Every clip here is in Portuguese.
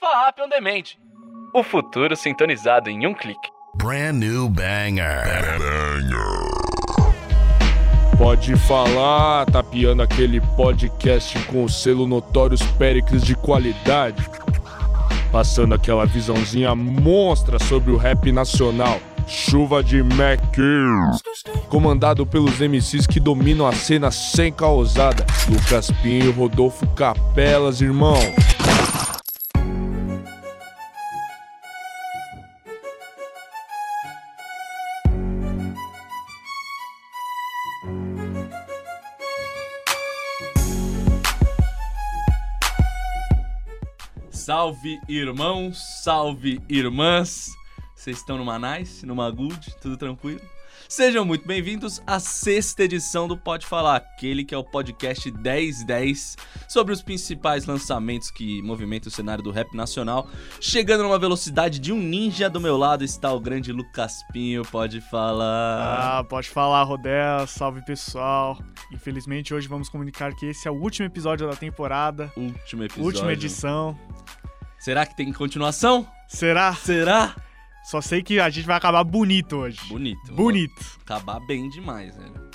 FAAP on Demand. O futuro sintonizado em um clique. Brand new banger. Pode falar, tapeando aquele podcast com o selo Notórios Péricles de qualidade. Passando aquela visãozinha monstra sobre o rap nacional. Chuva de Mac. Comandado pelos MCs que dominam a cena sem causada. Lucas Pinho, Rodolfo Capelas, irmão. Salve irmãos, salve irmãs. Vocês estão numa nice, numa good, tudo tranquilo? Sejam muito bem-vindos à sexta edição do Pode Falar, aquele que é o podcast 1010 sobre os principais lançamentos que movimentam o cenário do rap nacional. Chegando numa velocidade de um ninja do meu lado está o grande Lucas Pinho, pode falar. Ah, pode falar, Rodel. Salve pessoal. Infelizmente, hoje vamos comunicar que esse é o último episódio da temporada, Último episódio. última edição. Será que tem continuação? Será? Será? Só sei que a gente vai acabar bonito hoje. Bonito. Bonito. Acabar bem demais, velho.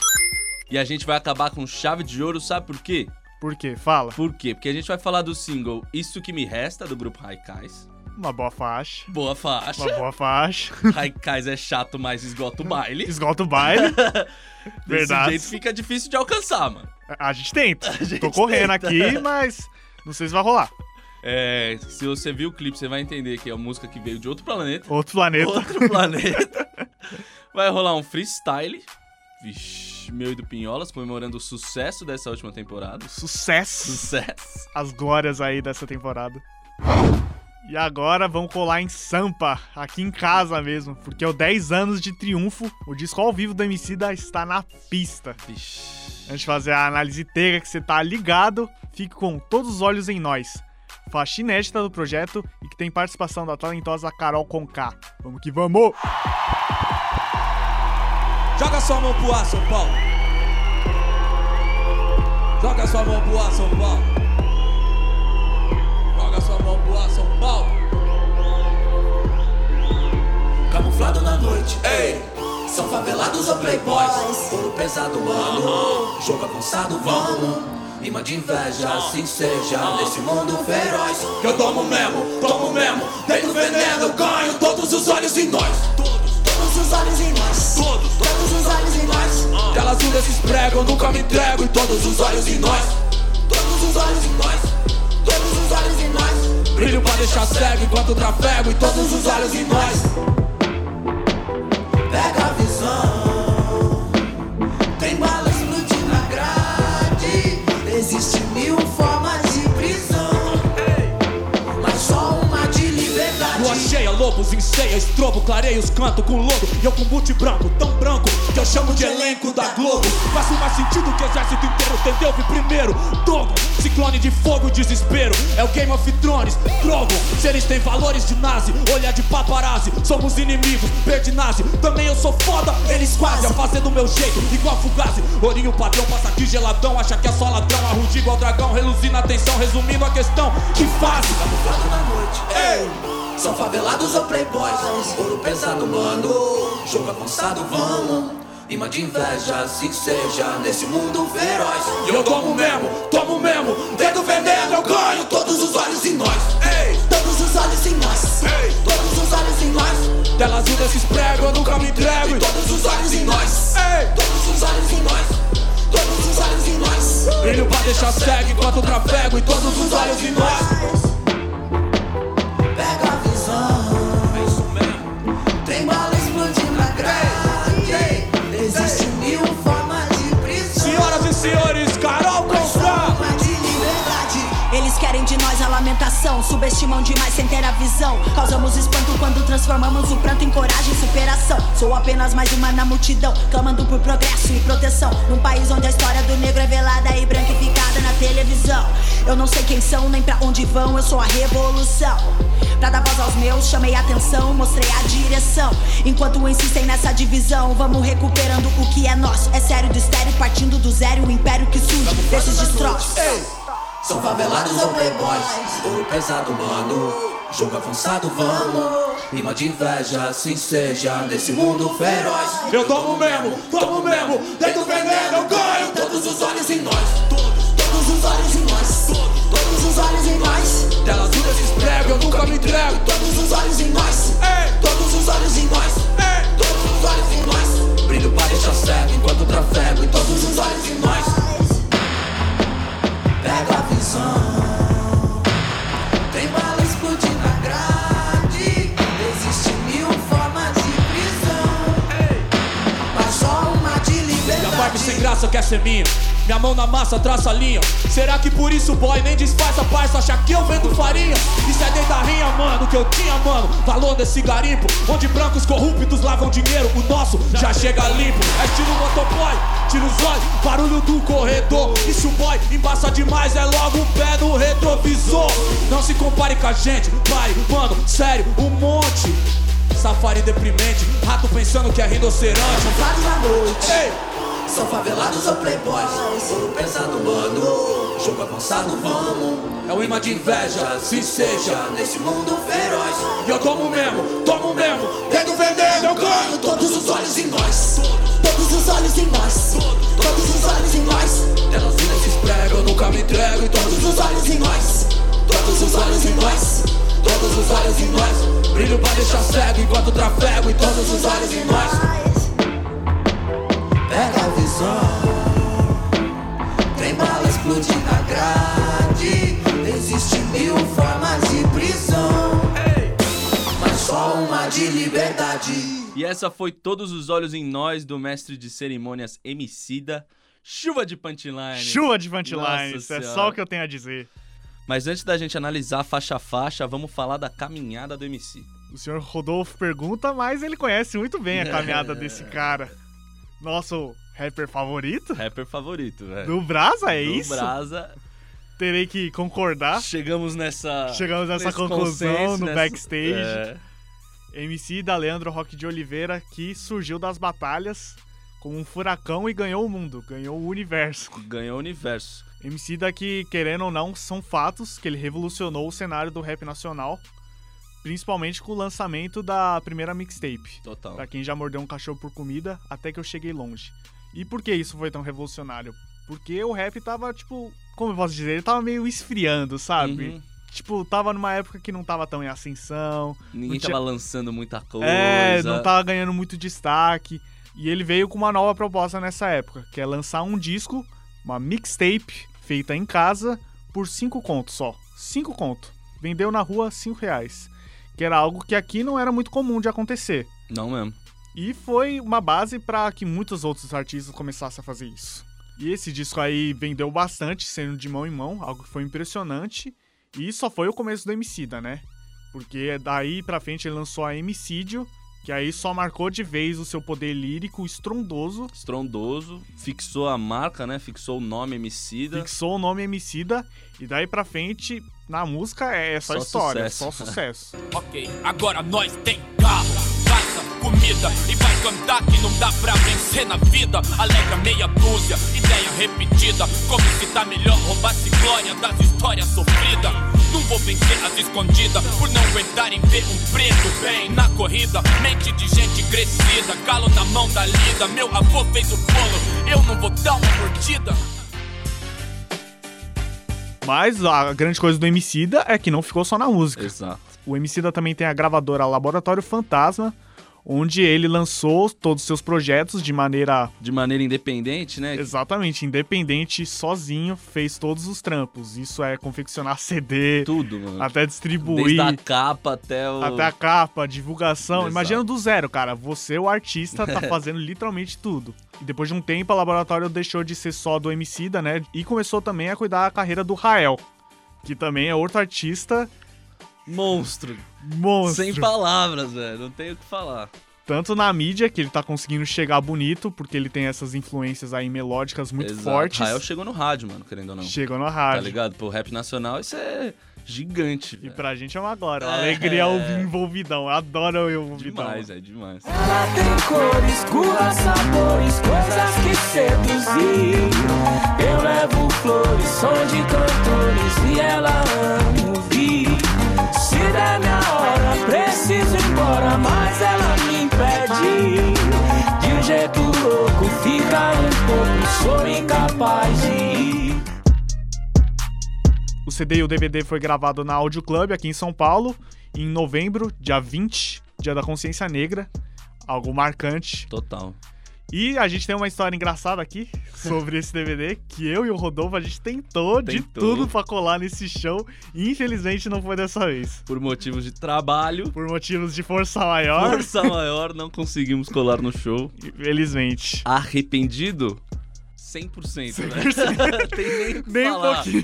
E a gente vai acabar com chave de ouro, sabe por quê? Por quê? Fala. Por quê? Porque a gente vai falar do single Isso Que Me Resta, do grupo Raikais. Uma boa faixa. Boa faixa. Uma boa faixa. Raikais é chato, mas esgota o baile. Esgota o baile. Desse Verdade. jeito fica difícil de alcançar, mano. A gente tenta. gente Tô correndo tenta. aqui, mas não sei se vai rolar. É, se você viu o clipe, você vai entender que é uma música que veio de outro planeta. Outro planeta. Outro planeta. Vai rolar um freestyle. Vixe, meu e do Pinholas, comemorando o sucesso dessa última temporada. Sucesso. Sucesso. As glórias aí dessa temporada. E agora vamos colar em Sampa, aqui em casa mesmo, porque é o 10 anos de triunfo, o disco ao vivo do Emicida está na pista. Vixe. Antes de fazer a análise inteira que você tá ligado, fique com todos os olhos em nós. Faixa inédita do projeto e que tem participação da talentosa Carol Conká. Vamos que vamos! Joga sua mão pro ar, São Paulo. Joga sua mão pro ar, São Paulo. Joga sua mão pro ar, São Paulo. Camuflado na noite, ei. São favelados ou playboys? Ouro pesado, mano. Jogo avançado, vamos. Rima de inveja, assim seja. Nesse mundo feroz. Que eu tomo mesmo, tomo mesmo. Dentro veneno, ganho todos os olhos em nós. Todos, Todos os olhos em nós. todos, Todos os olhos em nós. Telas duras se esfregam, nunca me entrego. E todos os olhos em nós. Todos os olhos em nós. Todos os olhos em nós. Brilho pra deixar cego enquanto trafego. E todos os olhos em nós. Pega Existe mil formas lobos em ceia, estrobo, clareios, canto com lodo. E eu com boot branco, tão branco, que eu chamo de elenco da Globo. Faz mais sentido que o exército inteiro entendeu? Vi primeiro, Dogon, ciclone de fogo, desespero. É o Game of Thrones, Drogon. Se eles têm valores de nazi, olhar de paparazzi. Somos inimigos, nazi. Também eu sou foda, eles quase. Fazer do meu jeito, igual fugazi. Ourinho padrão, passa aqui geladão. Acha que é só ladrão, arrude igual dragão. Reluzindo a atenção, resumindo a questão. Que fase? Noite. Ei! São favelados ou playboys? Ouro pesado, mano. Jogo avançado, vamos. Rima de inveja, assim seja. Nesse mundo feroz. E eu tomo mesmo, tomo mesmo. Dedo veneno, eu ganho todos os olhos em nós. Ei, Todos os olhos em nós. Ei. Todos os olhos em nós. telas duras se esfregam, eu nunca me entrego. E todos os olhos em nós. Ei, Todos os olhos em nós. Todos os olhos em nós. brilho pra deixar cego enquanto trafego. E todos os olhos em nós. Lamentação, subestimam demais sem ter a visão. Causamos espanto quando transformamos o pranto em coragem e superação. Sou apenas mais uma na multidão, clamando por progresso e proteção. Num país onde a história do negro é velada e branquificada na televisão. Eu não sei quem são nem pra onde vão, eu sou a revolução. Pra dar voz aos meus, chamei a atenção, mostrei a direção. Enquanto insistem nessa divisão, vamos recuperando o que é nosso. É sério do estéreo, partindo do zero, o império que surge desses destroços. São favelados ou playboys Ouro pesado, mano Jogo avançado, vamos. Rima de inveja, assim seja. Nesse mundo feroz. Eu tomo mesmo, tomo mesmo, dentro veneno eu ganho. Todos os olhos em nós. Todos os olhos em nós. Todos os olhos em nós. Telas duras esprego, eu nunca me entrego. Todos os olhos em nós. Ei, Todos os olhos em nós. ei. Todos os olhos em nós. Brilho pra deixar cego enquanto trafego. E todos os olhos em nós. Pega a visão. Tem bala explodindo na grade. Existem mil formas de prisão. Mas só uma de vibe sem liberdade. graça quer ser minha. Minha mão na massa traça a linha. Será que por isso o boy nem disfarça, parça? Acha que eu vendo farinha? Isso é dentro da rinha, mano. Que eu tinha, mano. Valor desse garimpo. Onde brancos corruptos lavam dinheiro. O nosso já chega limpo. É estilo motoboy. Tira os olhos, barulho do corredor. E se o boy embaça demais, é logo um pé no retrovisor. Não se compare com a gente, pare, mano. Sério, um monte. Safari deprimente, rato pensando que é rinoceronte. Camuflados na noite. Ei! São favelados ou playboys Ouro pesado, mano Jogo avançado, vamos É um imã de inveja, se seja. Nesse mundo feroz E eu tomo mesmo, tomo mesmo. Tento vender, eu ganho. Todos os olhos em nós Todos os olhos em nós E essa foi Todos os Olhos em Nós, do mestre de cerimônias Emicida. Chuva de punchline. Chuva de punchlines, Nossa é só o que eu tenho a dizer. Mas antes da gente analisar faixa a faixa, vamos falar da caminhada do MC. O senhor Rodolfo pergunta, mas ele conhece muito bem a caminhada desse cara. Nosso rapper favorito? Rapper favorito, velho. Do Brasa, é Do isso? Brasa. Terei que concordar. Chegamos nessa. Chegamos nessa conclusão no nessa- backstage. É. MC da Leandro Roque de Oliveira, que surgiu das batalhas como um furacão e ganhou o mundo, ganhou o universo. Ganhou o universo. MC daqui, querendo ou não, são fatos que ele revolucionou o cenário do rap nacional, principalmente com o lançamento da primeira mixtape. Total. Pra quem já mordeu um cachorro por comida, até que eu cheguei longe. E por que isso foi tão revolucionário? Porque o rap tava, tipo, como eu posso dizer, ele tava meio esfriando, sabe? Uhum. Tipo, tava numa época que não tava tão em ascensão. Ninguém tinha- tava lançando muita coisa. É, não tava ganhando muito destaque. E ele veio com uma nova proposta nessa época, que é lançar um disco, uma mixtape feita em casa por 5 contos só. 5 conto. Vendeu na rua 5 reais. Que era algo que aqui não era muito comum de acontecer. Não mesmo. E foi uma base para que muitos outros artistas começassem a fazer isso. E esse disco aí vendeu bastante, sendo de mão em mão, algo que foi impressionante. E só foi o começo do Emicida, né? Porque daí pra frente ele lançou a Emicídio, que aí só marcou de vez o seu poder lírico estrondoso, Estrondoso. Fixou a marca, né? Fixou o nome Emicida. fixou o nome Emicida, e daí pra frente, na música, é só, Só história, sucesso. só sucesso. Ok, agora nós tem carro, comida e vai cantar que não dá pra vencer na vida. Alegra meia dúzia, ideia repetida. Como se tá melhor roubar-se glória das histórias sofridas. Não vou vencer as escondidas por não aguentarem ver um preto bem na corrida. Mente de gente crescida, calo na mão da lida. Meu avô fez o bolo, eu não vou dar uma mordida. Mas a grande coisa do Emicida é que não ficou só na música. Exato. O Emicida também tem a gravadora Laboratório Fantasma, onde ele lançou todos os seus projetos de maneira De maneira independente, né? exatamente independente, sozinho, fez todos os trampos. Isso é confeccionar CD, Tudo, mano. até distribuir, Desde a capa até o. até a capa, divulgação. Exato. Imagina do zero, cara. Você, o artista, tá fazendo literalmente tudo. E depois de um tempo, a Laboratório deixou de ser só do Emicida, né? E começou também a cuidar da carreira do Rael, que também é outro artista Monstro. monstro. Sem palavras, velho. Não tenho o que falar. Tanto na mídia, que ele tá conseguindo chegar bonito, porque ele tem essas influências aí melódicas muito Exato. fortes. Rael chegou no rádio, mano, querendo ou não. Chegou na Tá rádio. ligado? Pro rap nacional, isso é gigante. e pra gente é uma glória. Uma É. alegria ouvir envolvidão. Eu adoro eu envolvidão. Demais, é demais. Ela tem cores, cores, sabores, coisas que seduzir. Eu levo flores, som de cantores e ela ama vida é minha hora. Preciso ir embora, mas ela me impede. De um jeito louco, fica um pouco, sou incapaz de ir. O CD e o DVD foi gravado na Audio Club aqui em São Paulo, em novembro, dia 20, dia da consciência negra. Algo marcante. Total. E a gente tem uma história engraçada aqui sobre esse DVD, que eu e o Rodolfo, a gente tentou, de Tentou. tudo pra colar nesse show. E infelizmente não foi dessa vez. Por motivos de trabalho, Por motivos de força maior, força maior, não conseguimos colar no show. infelizmente. Arrependido? 100%, né? Tem nem o que Nem um falar. pouquinho.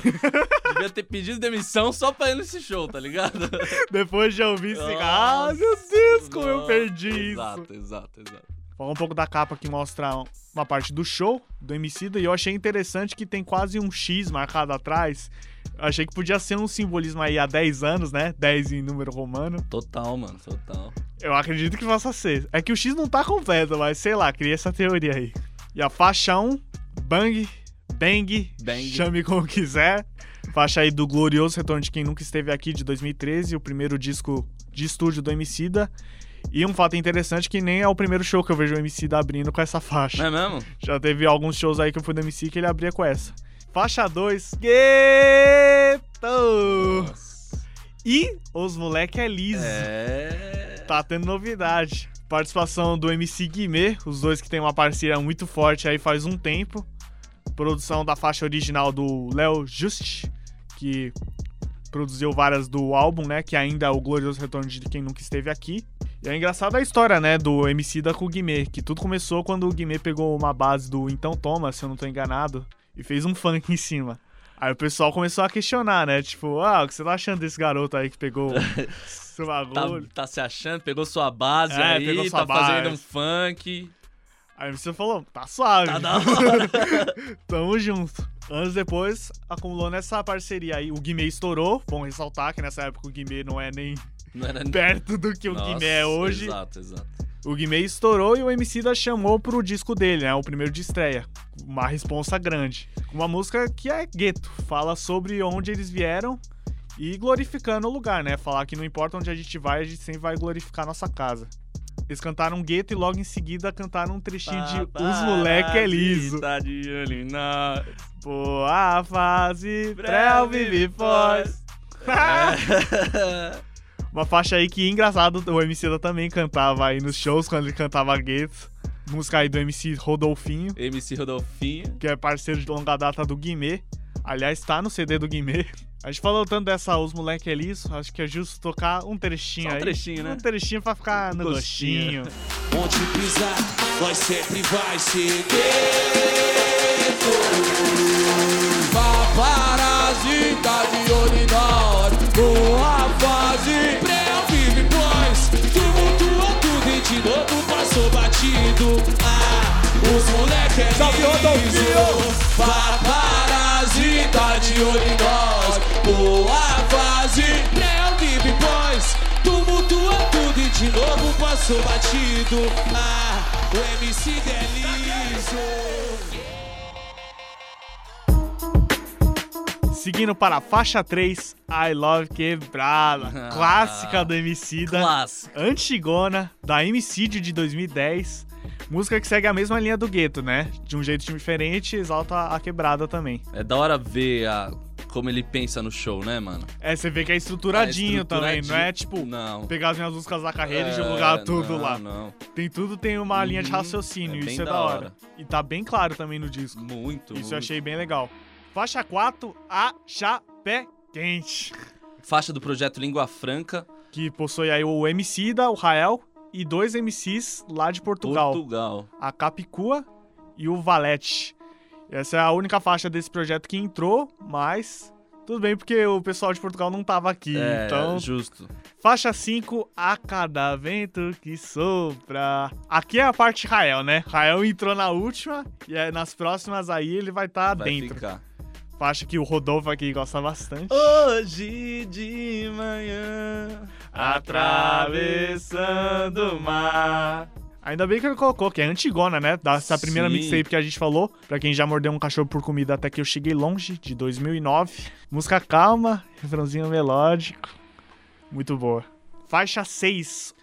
Devia ter pedido demissão só pra ir nesse show, tá ligado? Depois de ouvir esse. Ah, meu Deus, como eu perdi isso. Exato, exato, exato. Falar um pouco da capa que mostra uma parte do show do Emicida e eu achei interessante que tem quase um X marcado atrás. Eu achei que podia ser um simbolismo aí há 10 anos, né? 10 em número romano. Total, mano, total. Eu acredito que possa ser. É que o X não tá completo, mas sei lá, criei essa teoria aí. E a faixa 1, Bang, Bang, Bang. chame como quiser. Faixa aí do glorioso Retorno de Quem Nunca Esteve Aqui, de 2013, o primeiro disco de estúdio do Emicida. E um fato interessante que nem é o primeiro show que eu vejo o Emicida abrindo com essa faixa. É mesmo? Já teve alguns shows aí que eu fui do MC que ele abria com essa. Faixa 2, Gueto! Nossa. E os moleque é liso. É. Tá tendo novidade. Participação do MC Guimê, os dois que tem uma parceria muito forte aí faz um tempo. Produção da faixa original do Léo Just, que produziu várias do álbum, né? Que ainda é o glorioso retorno de quem nunca esteve aqui. E é engraçada a história, né, do MC da com o Guimê, que tudo começou quando o Guimê pegou uma base do Então Toma, se eu não tô enganado, e fez um funk em cima. Aí o pessoal começou a questionar, né? Tipo, ah, o que você tá achando desse garoto aí que pegou seu Tá, bagulho? tá se achando, pegou sua base É, aí, pegou sua tá fazendo base. um funk. Aí você falou, tá suave. Tá da hora. Tamo junto. Anos depois, acumulou nessa parceria aí. O Guimê estourou. Bom ressaltar que nessa época o Guimê não é nem Não era perto do que o Nossa, Guimê é hoje. Exato, exato. O Guimê estourou e o MC da chamou pro disco dele, né? O primeiro de estreia. Uma responsa grande. Uma música que é gueto. Fala sobre onde eles vieram e glorificando o lugar, né? Falar que não importa onde a gente vai, a gente sempre vai glorificar nossa casa. Eles cantaram gueto e logo em seguida cantaram um trechinho de Os Moleque é Liso. Tá de olho nós. Boa fase, pré vive pós. Uma faixa aí que, engraçado, o MC da também cantava aí nos shows, quando ele cantava gueto. Música aí do MC Rodolfinho, MC Rodolfinho. que é parceiro de longa data do Guimê. Aliás, tá no CD do Guimê. A gente falou tanto dessa Os Moleque é Liso, acho que é justo tocar um trechinho Só um aí. trechinho, né? Um trechinho pra ficar no Gostinho. gostinho. Onde pisar, nós sempre vai ser Paparazzi de olho nós Boa fase, pré-vive pois Tumultua tudo e de novo passou batido Ah, os moleque é liso Paparazzi tá de olho nós. Boa fase, pré-vive pois Tumultua tudo e de novo passou batido. Ah, o MC é Seguindo para a faixa 3, I Love Quebrada. clássica do MC da. Clássico. Antigona, da Emicídio de 2010. Música que segue a mesma linha do gueto, né? De um jeito diferente, exalta a quebrada também. É da hora ver a, como ele pensa no show, né, mano? É, você vê que é estruturadinho, É também, não é tipo Não. pegar as minhas músicas da carreira e É, jogar tudo não, lá. Não, Tem tudo, tem uma linha de Uhum, raciocínio, é isso é da hora. hora. E tá bem claro também no disco. muito. Isso eu muito. achei bem legal. Faixa 4, A Chapé Quente. Faixa do projeto Língua Franca, Que possui aí o MC da, o Rael, e dois MCs lá de Portugal. Portugal. a Capicua e o Valete. Essa é a única faixa desse projeto que entrou, mas tudo bem porque o pessoal de Portugal não tava aqui. É, então, justo. faixa 5, a cada vento que sopra. Aqui é a parte Rael, né? Rael entrou na última e aí nas próximas aí ele vai estar Vai dentro. ficar. Faixa que o Rodolfo aqui gosta bastante. Hoje de manhã, Atravessando o mar. Ainda bem que ele colocou, que é antigona, né? Dessa primeira Sim. mixtape que a gente falou. Pra quem já mordeu um cachorro por comida até que eu cheguei longe, de 2009. Música calma, refrãozinho melódico. Muito boa. Faixa 6.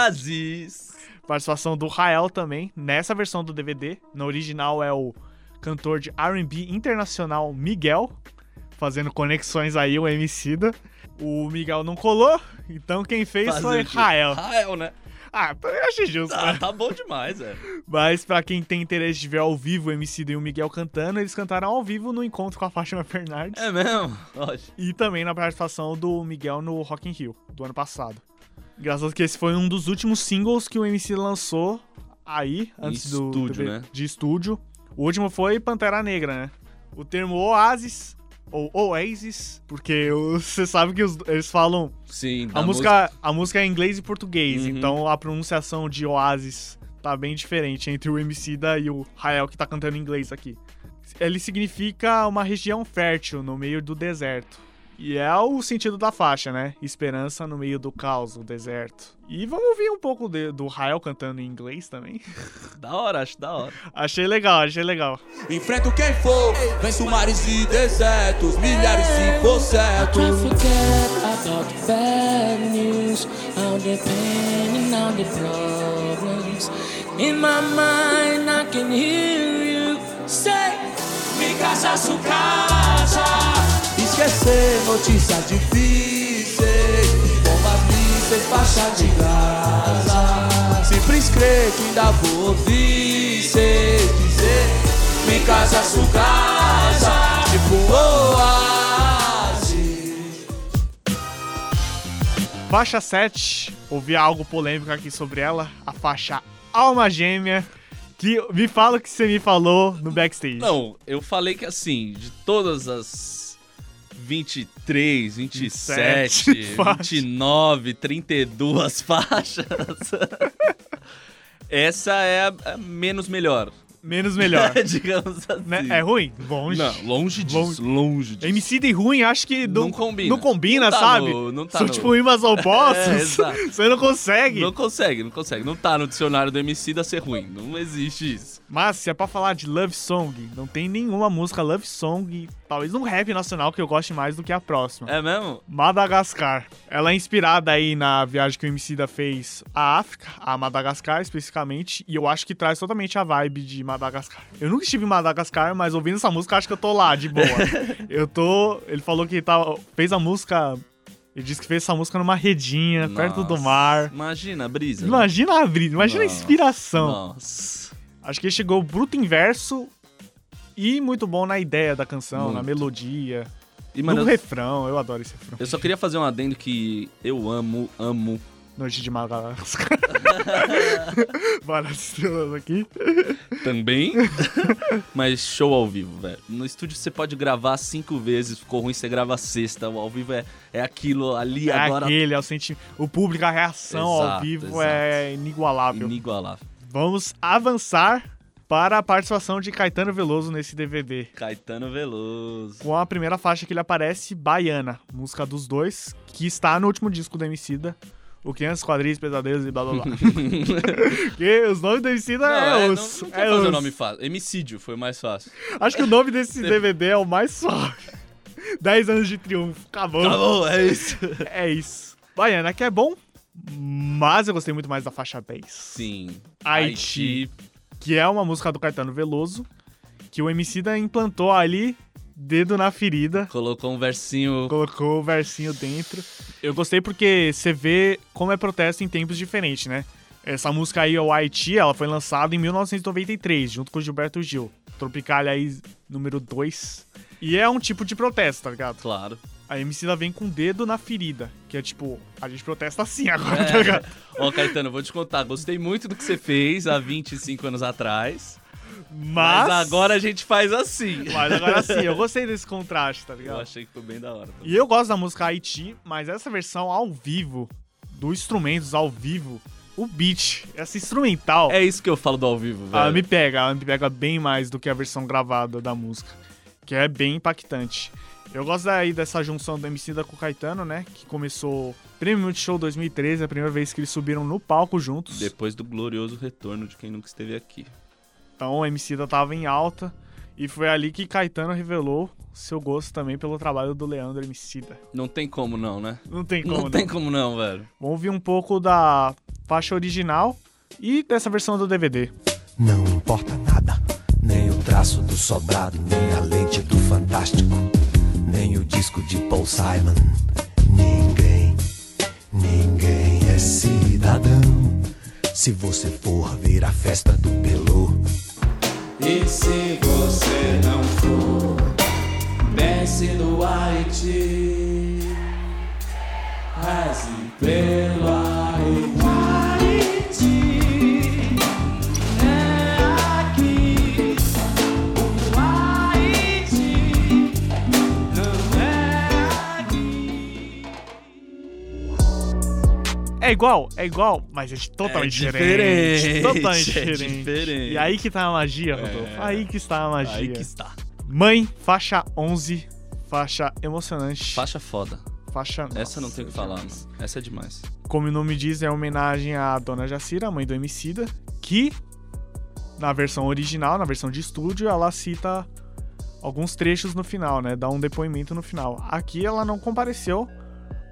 Oasis. Participação do Rael também, nessa versão do DVD. Na original é o cantor de R&B internacional Miguel, fazendo conexões aí, o Emicida. O Miguel não colou, então quem fez Fazer foi? Rael. Rael, né? Ah, eu achei justo, Ah, né? tá bom demais, velho. Mas pra quem tem interesse de ver ao vivo o Emicida e o Miguel cantando, eles cantaram ao vivo no encontro com a Fátima Fernandes. É mesmo? Lógico. E também na participação do Miguel no Rock in Rio, do ano passado. Engraçado que esse foi um dos últimos singles que o MC lançou aí, antes do estúdio, do- né? de estúdio. O último foi Pantera Negra, né? O termo Oasis, ou Oasis, porque você sabe que os- eles falam... Sim, A da música, a música é em inglês e português, Uhum. então a pronunciação de Oasis tá bem diferente entre o Emicida e o Rael que tá cantando em inglês aqui. Ele significa uma região fértil no meio do deserto. E é o sentido da faixa, né? Esperança no meio do caos, o deserto. E vamos ouvir um pouco de- do Rael cantando em inglês também. Da hora, acho da hora. achei legal, achei legal. Enfrento quem for, venço mares e desertos, milhares se for certo. Can't forget about the bad news, all the pain and all the problems. In my mind, I can hear you say, Mi casa, su casa. Esquecer notícias difíceis, bombas mísseis, faixa de Gaza. Sempre escrever que ainda vou ouvir cês dizer, Mi casa, su casa. Tipo oásis. Faixa 7, ouvi algo polêmico aqui sobre ela, a faixa Alma Gêmea, que me fala o que você me falou no backstage. Não, eu falei que assim, de todas as 23, 27, 27 faixas. 29, 32 faixas, essa é a, a menos melhor. Menos melhor. Digamos assim. Né? É ruim? Longe. Não, longe disso, longe disso. MC de ruim, acho que não, Não combina. Não combina, Não tá sabe? no- não tá São no- tipo rimas opostos. É. Você não consegue. Não consegue, não consegue. Não tá no dicionário do MC da ser ruim. Não existe isso. Mas se é pra falar de love song, não tem nenhuma música love song, talvez um rap nacional que eu goste mais do que a próxima. É mesmo? Madagascar. Ela é inspirada aí na viagem que o Emicida fez à África, a Madagascar especificamente, e eu acho que traz totalmente a vibe de Madagascar. Eu nunca estive em Madagascar, mas ouvindo essa música acho que eu tô lá, de boa. eu tô... Ele falou que tá... fez a música... Ele disse que fez essa música numa redinha, perto do Nossa, mar. Imagina a brisa. Imagina a brisa, imagina a Nossa. inspiração. Nossa. Acho que ele chegou bruto em verso e muito bom na ideia da canção, na Muito. melodia, E, mano, no eu, refrão. Eu adoro esse refrão. eu só queria fazer um adendo que eu amo, amo. Noite de Madagascar. Várias estrelas aqui. também. Mas show ao vivo, velho. No estúdio você pode gravar cinco vezes, ficou ruim, você grava a sexta. O ao vivo é, é aquilo ali É agora. aquele, é o sentimento. O público, a reação ao Exato, vivo exato. é inigualável. Inigualável. Vamos avançar para a participação de Caetano Veloso nesse DVD. Caetano Veloso. Com a primeira faixa que ele aparece, Baiana, música dos dois, que está no último disco do Emicida. O Crianças, Quadris, Pesadelos e blá blá blá. Porque os nomes do Emicida Não, é, é, os. não, não é fazer os. o nome fácil. Emicídio foi o mais fácil. Acho que o nome desse DVD é o mais suave. 10 anos de triunfo. Acabou. Acabou, é isso. É isso. Baiana, que é bom, mas eu gostei muito mais da faixa 10. Sim. Haiti. Que é uma música do Caetano Veloso, que o Emicida implantou ali, dedo na ferida. Colocou um versinho. Colocou o versinho dentro. Eu gostei porque você vê como é protesto em tempos diferentes, né? Essa música aí, o Haiti, ela foi lançada em 1993, junto com o Gilberto Gil. Tropicália aí, número 2. E é um tipo de protesto, tá ligado? Claro. A MC vem com o dedo na ferida, que é tipo, a gente protesta assim agora, tá ligado? Ó, Caetano, vou te contar. Gostei muito do que você fez há 25 anos atrás. Mas, Mas, agora a gente faz assim. Mas agora sim, eu gostei desse contraste, tá Eu ligado? achei que foi bem da hora. E eu gosto da música Haiti, mas essa versão ao vivo, do instrumentos ao vivo, o beat, essa instrumental, É isso que eu falo do ao vivo, velho. ela me pega, ela me pega bem mais do que a versão gravada da música, que é bem impactante. Eu gosto daí dessa junção do MC da com o Caetano, né, que começou Prêmio Multishow 2013, a primeira vez que eles subiram no palco juntos. Depois do glorioso retorno de quem nunca esteve aqui. Então o MC da tava em alta e foi ali que Caetano revelou seu gosto também pelo trabalho do Leandro Emicida. Não tem como não, né? Não tem como não não. tem como não, velho. Vamos ouvir um pouco da faixa original e dessa versão do DVD. Não importa nada, nem o traço do sobrado, nem a lente do fantástico, nem o disco de Paul Simon. Ninguém, ninguém é cidadão. Se você for ver a festa do Pelô, E se você não for, desce no Haiti. Reze pelo Haiti. É igual, é igual, mas é totalmente É diferente. diferente, Totalmente é diferente. diferente. E aí que tá a magia, Rodolfo. É. Aí que está a magia. Aí que está. Mãe, faixa 11, faixa emocionante. Faixa foda. Faixa. Essa não nossa, tem o que falar, mano. Essa é demais. Como o nome diz, é homenagem à Dona Jacira, mãe do Emicida, que na versão original, na versão de estúdio, ela cita alguns trechos no final, né? Dá um depoimento no final. Aqui ela não compareceu,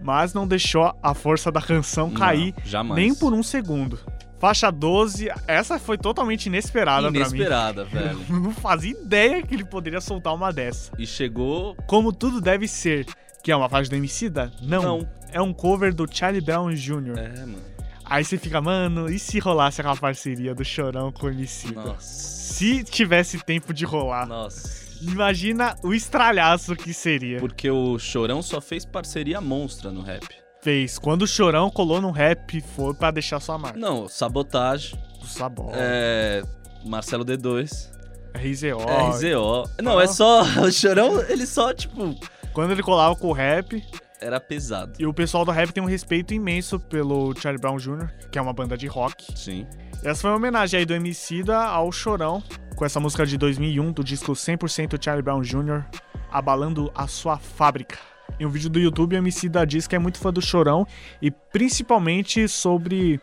mas não deixou a força da canção cair Não, nem por um segundo. Faixa 12, essa foi totalmente inesperada, Inesperada, pra velho. mim. Não fazia ideia que ele poderia soltar uma dessa. E chegou. Como tudo deve ser, que é uma faixa do Emicida? Não. Não. É um cover do Charlie Brown Jr. É, mano. Aí você fica, mano, e se rolasse aquela parceria do Chorão com o Emicida? Nossa. Se tivesse tempo de rolar. Nossa. Imagina o estralhaço que seria. Porque o Chorão só fez parceria monstra no rap. Fez. Quando o Chorão colou no rap, foi pra deixar sua marca. Não, Sabotagem, Do sabor. é. Marcelo D2, RZO. RZO. Não, Ah. é só. O Chorão, ele só, tipo. Quando ele colava com o rap. Era pesado. E o pessoal do rap tem um respeito imenso pelo Charlie Brown Jr., que é uma banda de rock. Sim. Essa foi uma homenagem aí do Emicida ao Chorão, com essa música de 2001 do disco 100% Charlie Brown Jr., abalando a sua fábrica. Em um vídeo do YouTube, o Emicida diz que é muito fã do Chorão e principalmente sobre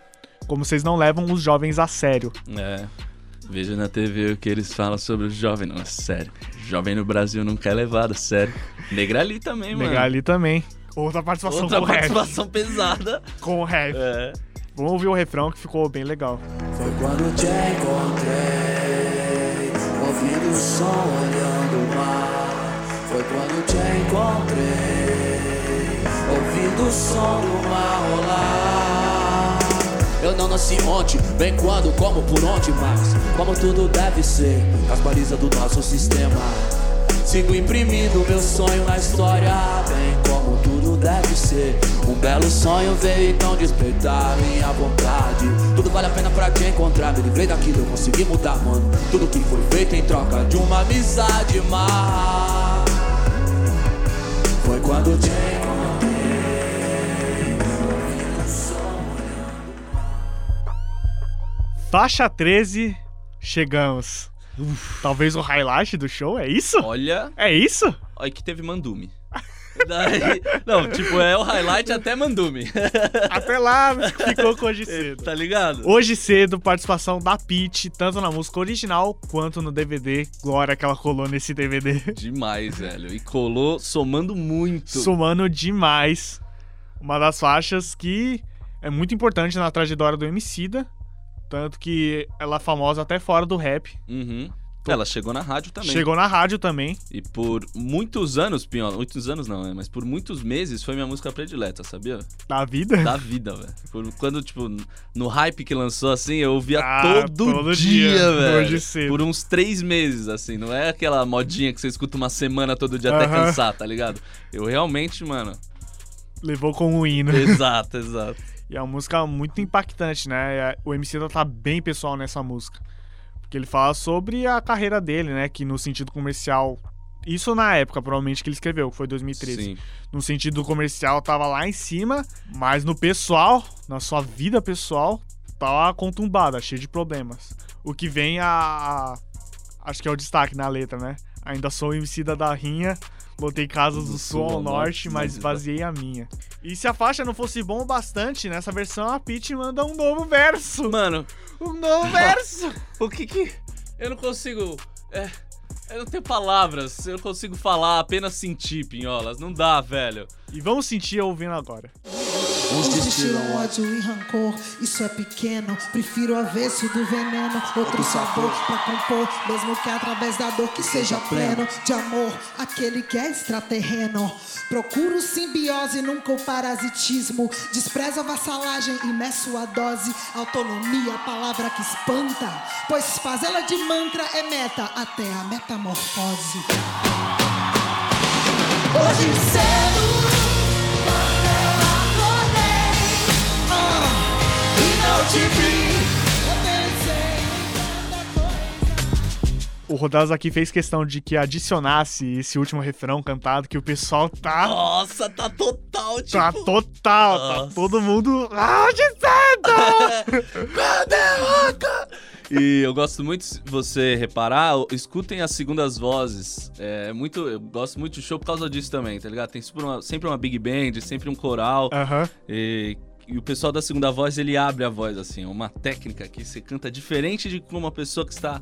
como vocês não levam os jovens a sério. É. Veja na TV o que eles falam sobre o jovem. Não, é sério. Jovem no Brasil não quer levado, sério. Negrali também, mano. Negar ali também. Outra participação Outra com participação pesada. Com o rap. É. Vamos ouvir o refrão que ficou bem legal. Foi quando te encontrei, ouvindo o som, olhando o mar. Foi quando te encontrei, ouvindo o som do mar rolar. Eu não nasci ontem, bem quando, como, por onde, mas como tudo deve ser, as balizas do nosso sistema. Sigo imprimindo meu sonho na história, bem deve ser. Um belo sonho veio então despertar minha vontade. Tudo vale a pena pra te encontrar. Me livrei daquilo, eu consegui mudar, mano. Tudo que foi feito em troca de uma amizade má. Foi quando te encontrei. Faixa 13, chegamos. Talvez o highlight do show, é isso? Olha, É isso? olha que teve mandume. Daí, não, tipo, é o highlight até mandume. Até lá ficou com hoje cedo. tá ligado? Hoje cedo, participação da Peach, tanto na música original quanto no DVD. Glória que ela colou nesse DVD. Demais, velho. E colou somando muito. Somando demais. Uma das faixas que é muito importante na trajetória do Emicida. Tanto que ela é famosa até fora do rap. Uhum. Ela chegou na rádio também. Chegou na rádio também. E por muitos anos, Pinhola, muitos anos não, né? Mas por muitos meses foi minha música predileta, sabia? Da vida. Da vida, velho. Quando, tipo, no hype que lançou, assim, eu ouvia Ah, todo, todo dia, dia, velho. Por uns três meses, assim. Não é aquela modinha que você escuta uma semana todo dia até Aham. cansar, tá ligado? Eu realmente, mano. Levou com o hino. Exato, exato. E é uma música muito impactante, né? O MC tá bem pessoal nessa música. Porque ele fala sobre a carreira dele, né? Que no sentido comercial. Isso na época, provavelmente, que ele escreveu, que foi 2013. Sim. No sentido comercial, tava lá em cima, mas no pessoal, na sua vida pessoal, tava contumbada, cheio de problemas. O que vem a. a- acho que é o destaque na letra, né? Ainda sou MC da rinha, lotei casas do, sul ao norte, mas esvaziei a minha. E se a faixa não fosse bom o bastante, nessa versão a Peach manda um novo verso. Mano, Um novo verso! o que que. Eu não consigo. É. Eu não tenho palavras. Eu não consigo falar, apenas sentir, pinholas. Não dá, velho. E vamos sentir ouvindo agora. Uns destilam ódio e rancor, isso é pequeno. Prefiro o avesso do veneno, outro sabor pra compor, mesmo que através da dor que seja pleno de amor, aquele que é extraterreno. Procuro simbiose, nunca o parasitismo. Despreza a vassalagem e meço a dose. Autonomia, palavra que espanta. Pois fazê-la de mantra é meta até a metamorfose. Hoje cedo, O Rodas aqui fez questão de que adicionasse esse último refrão cantado, que o pessoal tá. Nossa, tá total, tipo... Tá total, tá Nossa. todo mundo. Ah, de certo! E eu gosto muito, se você reparar, escutem as segundas vozes. É muito, eu gosto muito do show por causa disso também, tá ligado? Tem sempre uma, sempre uma big band, sempre um coral. Aham. E, e o pessoal da segunda voz, ele abre a voz assim, é uma técnica que você canta diferente de como uma pessoa que está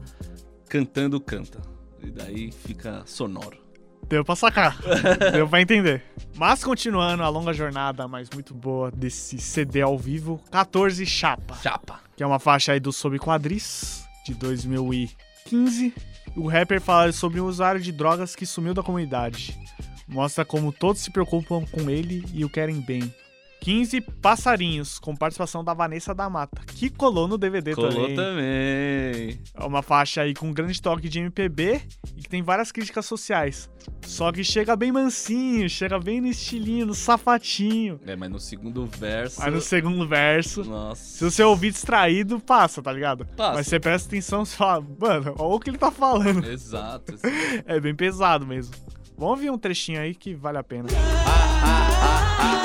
cantando canta. E daí fica sonoro. Deu pra sacar. Deu pra entender. Mas continuando a longa jornada, mas muito boa, desse CD ao vivo, 14 Chapa. Chapa. Que é uma faixa aí do Sob Quadris, de 2015. O rapper fala sobre um usuário de drogas que sumiu da comunidade. Mostra como todos se preocupam com ele e o querem bem. 15 Passarinhos, com participação da Vanessa da Mata, que colou no DVD Colou também. também. É uma faixa aí com um grande toque de MPB e que tem várias críticas sociais. Só que chega bem mansinho, chega bem no estilinho, no safatinho. É, mas no segundo verso. Aí no segundo verso, Nossa. se você ouvir distraído, passa, tá ligado? Passa. Mas você presta atenção e fala, mano, olha o que ele tá falando. Exato. É bem pesado mesmo. Vamos ouvir um trechinho aí que vale a pena. A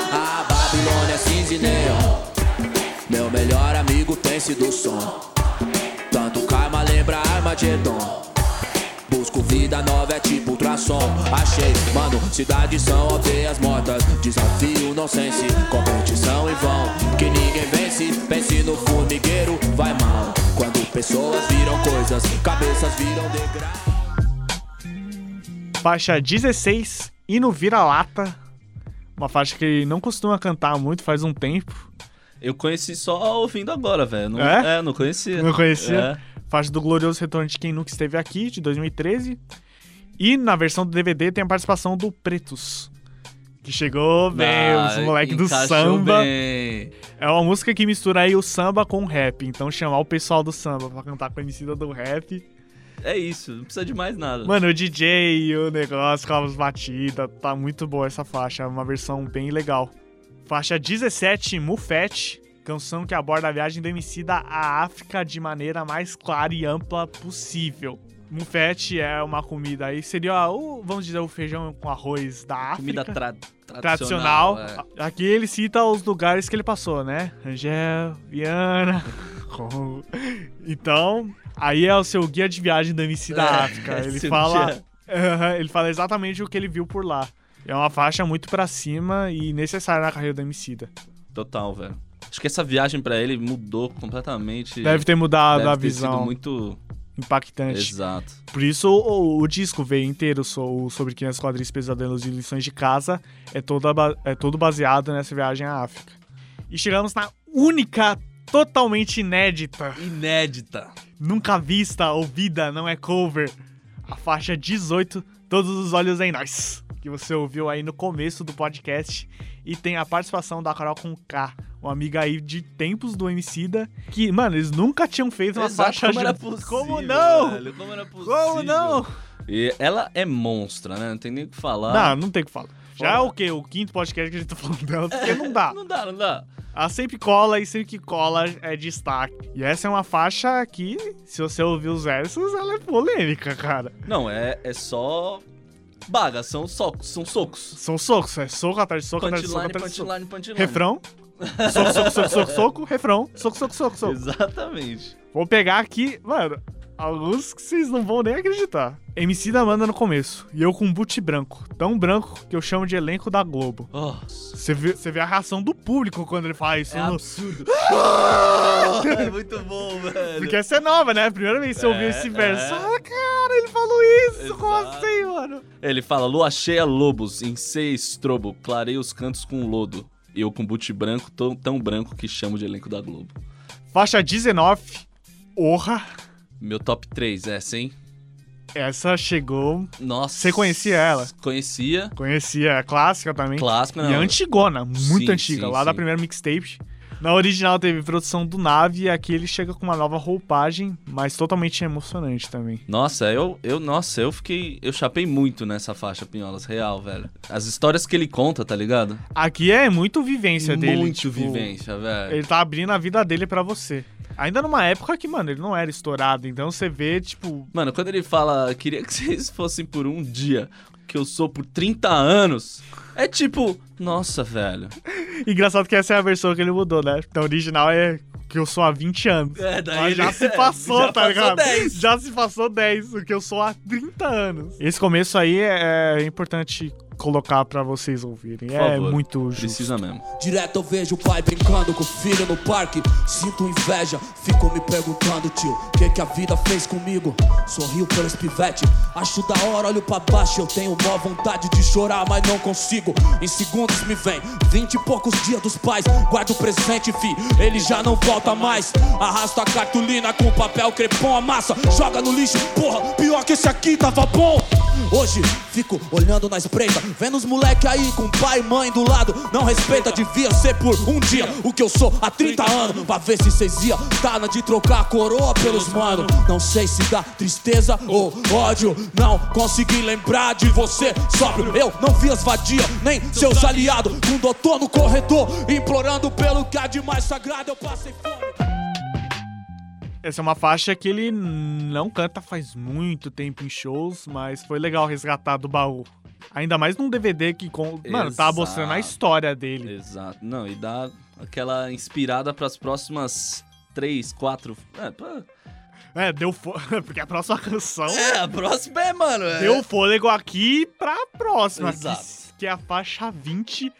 Babilônia cinza e neon. Meu melhor amigo tem sido som. Tanto karma lembra Armagedon Busco vida nova é tipo ultrassom. Achei, mano, cidades são aldeias mortas. Desafio nonsense, competição em vão. Que ninguém vence, pense no formigueiro, vai mal. Quando pessoas viram coisas, cabeças viram degrau Faixa 16, e no Vira-Lata. Uma faixa que ele não costuma cantar muito, faz um tempo. Eu conheci só ouvindo agora, velho. Não, É? é? não conhecia. Não conhecia? É. Faixa do Glorioso Retorno de Quem Nunca Esteve Aqui, de 2013. E na versão do DVD tem a participação do Pretos. Que chegou bem, Ah, os moleques do samba. bem. É uma música que mistura aí o samba com o rap. Então chamar o pessoal do samba pra cantar com a MC do rap. É isso, não precisa de mais nada. Mano, o DJ, o negócio com as batidas, tá muito boa essa faixa. É uma versão bem legal. Faixa 17, Mufete. Canção que aborda a viagem do MC da África de maneira mais clara e ampla possível. Mufete é uma comida aí, seria, o, vamos dizer, o feijão com arroz da África. Comida tra- tradicional. tradicional. é. Aqui ele cita os lugares que ele passou, né? Angel, Viana, Congo. Então, aí é o seu guia de viagem do MC da É, África. Ele fala. Aham, ele fala exatamente o que ele viu por lá. É uma faixa muito pra cima e necessária na carreira do Emicida. Total, velho. Acho que essa viagem pra ele mudou completamente. Deve ter mudado Deve a ter sido visão muito impactante. exato. Por isso o, o disco veio inteiro so- sobre crianças, quadris, pesadelos e lições de casa. É, toda, ba- é todo baseado nessa viagem à África. E chegamos na única, totalmente inédita, Inédita. nunca vista, ouvida, não é cover. A faixa 18, Todos os Olhos em Nós. Que você ouviu aí no começo do podcast. E tem a participação da Carol com K, uma amiga aí de tempos do Emicida. Que, mano, eles nunca tinham feito uma Exato, faixa como era juntos. possível, Como não? velho, como era possível? Como não? E ela é monstra, né? Não tem nem o que falar. Não, não tem o que falar. Já é o quê? O quinto podcast que a gente tá falando dela, porque não dá. Não dá, não dá. Ela sempre cola e sempre que cola é destaque. E essa é uma faixa que, se você ouvir os versos, ela é polêmica, cara. Não, é, é só baga, são socos, são socos. São socos, é soco atrás de soco atrás de soco atrás de soco. punchline, punchline. Refrão. Soco, soco, soco, soco, soco. Refrão. Soco, soco, soco, soco. Exatamente. Vou pegar aqui, mano, alguns que vocês não vão nem acreditar. MC da manda no começo. E eu com boot branco. Tão branco que eu chamo de elenco da Globo. Você vê, vê a reação do público quando ele fala isso. É no- absurdo. é muito bom, velho. Porque essa é nova, né? Primeira vez que você ouviu É, esse verso. é. Ah, cara, ele falou isso. Como Exato. assim, mano? Ele fala, lua cheia lobos, em seis estrobo, clarei os cantos com lodo. Eu com boot branco, tão, tão branco que chamo de elenco da Globo. Faixa 19, Orra. Meu top 3, essa, hein? Essa chegou. Nossa. Você conhecia ela? Conhecia. Conhecia, é clássica também. Clássica, E não. antigona, muito Sim, antiga, sim, lá da sim. primeira mixtape. Na original teve produção do Nave e aqui ele chega com uma nova roupagem, mas totalmente emocionante também. Nossa, eu, eu, nossa, eu fiquei. Eu chapei muito nessa faixa, Pinholas, real, velho. As histórias que ele conta, tá ligado? Aqui é muito vivência dele. Muito tipo, vivência, velho. Ele tá abrindo a vida dele pra você. Ainda numa época que, mano, ele não era estourado, então você vê, tipo, Mano, quando ele fala, queria que vocês fossem por um dia, que eu sou por 30 anos, é tipo, nossa, velho. engraçado que essa é a versão que ele mudou, né? Então, a original é que eu sou há 20 anos. É, daí Mas já ele- se passou, já tá passou ligado? 10. Já se passou 10, o que eu sou há 30 anos. Esse começo aí é, é importante colocar pra vocês ouvirem. Por é favor, muito justo. Precisa mesmo. Direto eu vejo o pai brincando com o filho no parque. Sinto inveja, fico me perguntando, tio, o que, que a vida fez comigo? Sorrio pelos pivete, acho da hora, olho pra baixo. Eu tenho mó vontade de chorar, mas não consigo. Em me vem vinte e poucos dias dos pais. Guardo o presente, fi, ele já não volta mais. Arrasta a cartolina com papel crepom, amassa, joga no lixo. Porra, pior que esse aqui tava bom. Hoje fico olhando na espreita, vendo os moleque aí com pai e mãe do lado. Não respeita, devia ser por um dia o que eu sou há 30 anos. Pra ver se cês ia tá na de trocar a coroa pelos mano. Não sei se dá tristeza ou ódio. Não consegui lembrar de você sóbrio. Eu não vi as vadias, nem seus aliados. Com o doutor no corredor, implorando pelo que há de mais sagrado. Eu passei fome. Essa é uma faixa que ele não canta faz muito tempo em shows, mas foi legal resgatar do baú. Ainda mais num DVD que, com... mano, tá mostrando a história dele. Exato. Não, e dá aquela inspirada pras próximas três, quatro. É, pô. É, deu fôlego, porque a próxima canção É, a próxima é, mano. É... deu fôlego aqui pra próxima, que, Exato. Que é a faixa 20,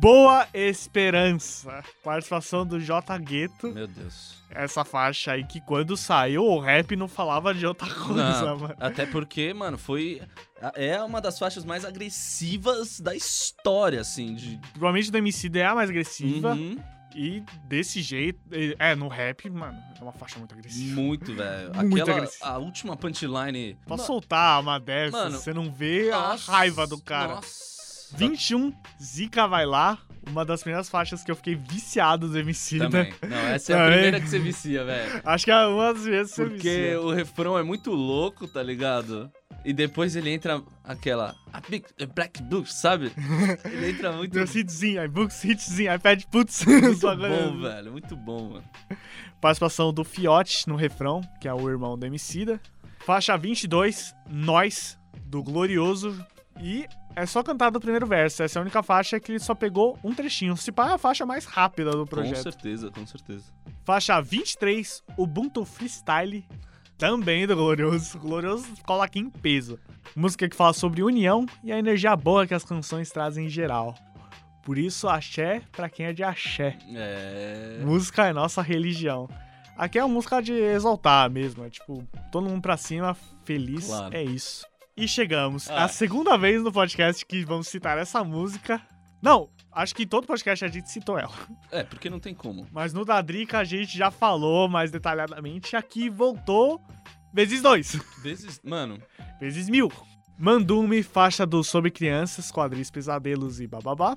Boa Esperança. Participação do J Gueto. Meu Deus. Essa faixa aí que quando saiu o rap não falava de outra coisa, Não, mano. até porque, mano, foi. É uma das faixas mais agressivas da história, assim. De... Provavelmente do MC é a mais agressiva. Uhum. E desse jeito, é, no rap, mano, é uma faixa muito agressiva. Muito, velho. Aquela. agressivo. A última punchline. Pra soltar uma dessas, Mano, você não vê Nossa, a raiva do cara. Nossa. 21, Zica vai lá. Uma das primeiras faixas que eu fiquei viciado do MC. Também. Não, essa é a Também. primeira que você vicia, velho. Acho que é uma das vezes que você Porque vicia. o refrão é muito louco, tá ligado? E depois ele entra aquela. A big, a Black Book, sabe? Ele entra muito. Deu hitzinho, iBooks, hitzinho, iPad, putz. Muito bom, velho. Muito bom, mano. Participação do Fiote no refrão, que é o irmão do Emicida. Faixa 22, Nós, do Glorioso. E é só cantar do primeiro verso. Essa é a única faixa que ele só pegou um trechinho. Se pá, é a faixa mais rápida do Com projeto. certeza, com certeza. Faixa 23, Ubuntu Freestyle, também do Glorioso. O Glorioso cola aqui em peso. Música que fala sobre união e a energia boa que as canções trazem em geral. Por isso, axé pra quem é de axé. É. Música é nossa religião. Aqui é uma música de exaltar mesmo. É tipo, todo mundo pra cima, feliz. Claro. É isso. E chegamos. Ah. A segunda vez no podcast que vamos citar essa música. Não, acho que em todo podcast a gente citou ela. É, porque não tem como. Mas no da Drica a gente já falou mais detalhadamente. Aqui voltou vezes dois. Vezes. Mano, Vezes mil. Mandume, faixa do Sobre Crianças, Quadris Pesadelos e bababá.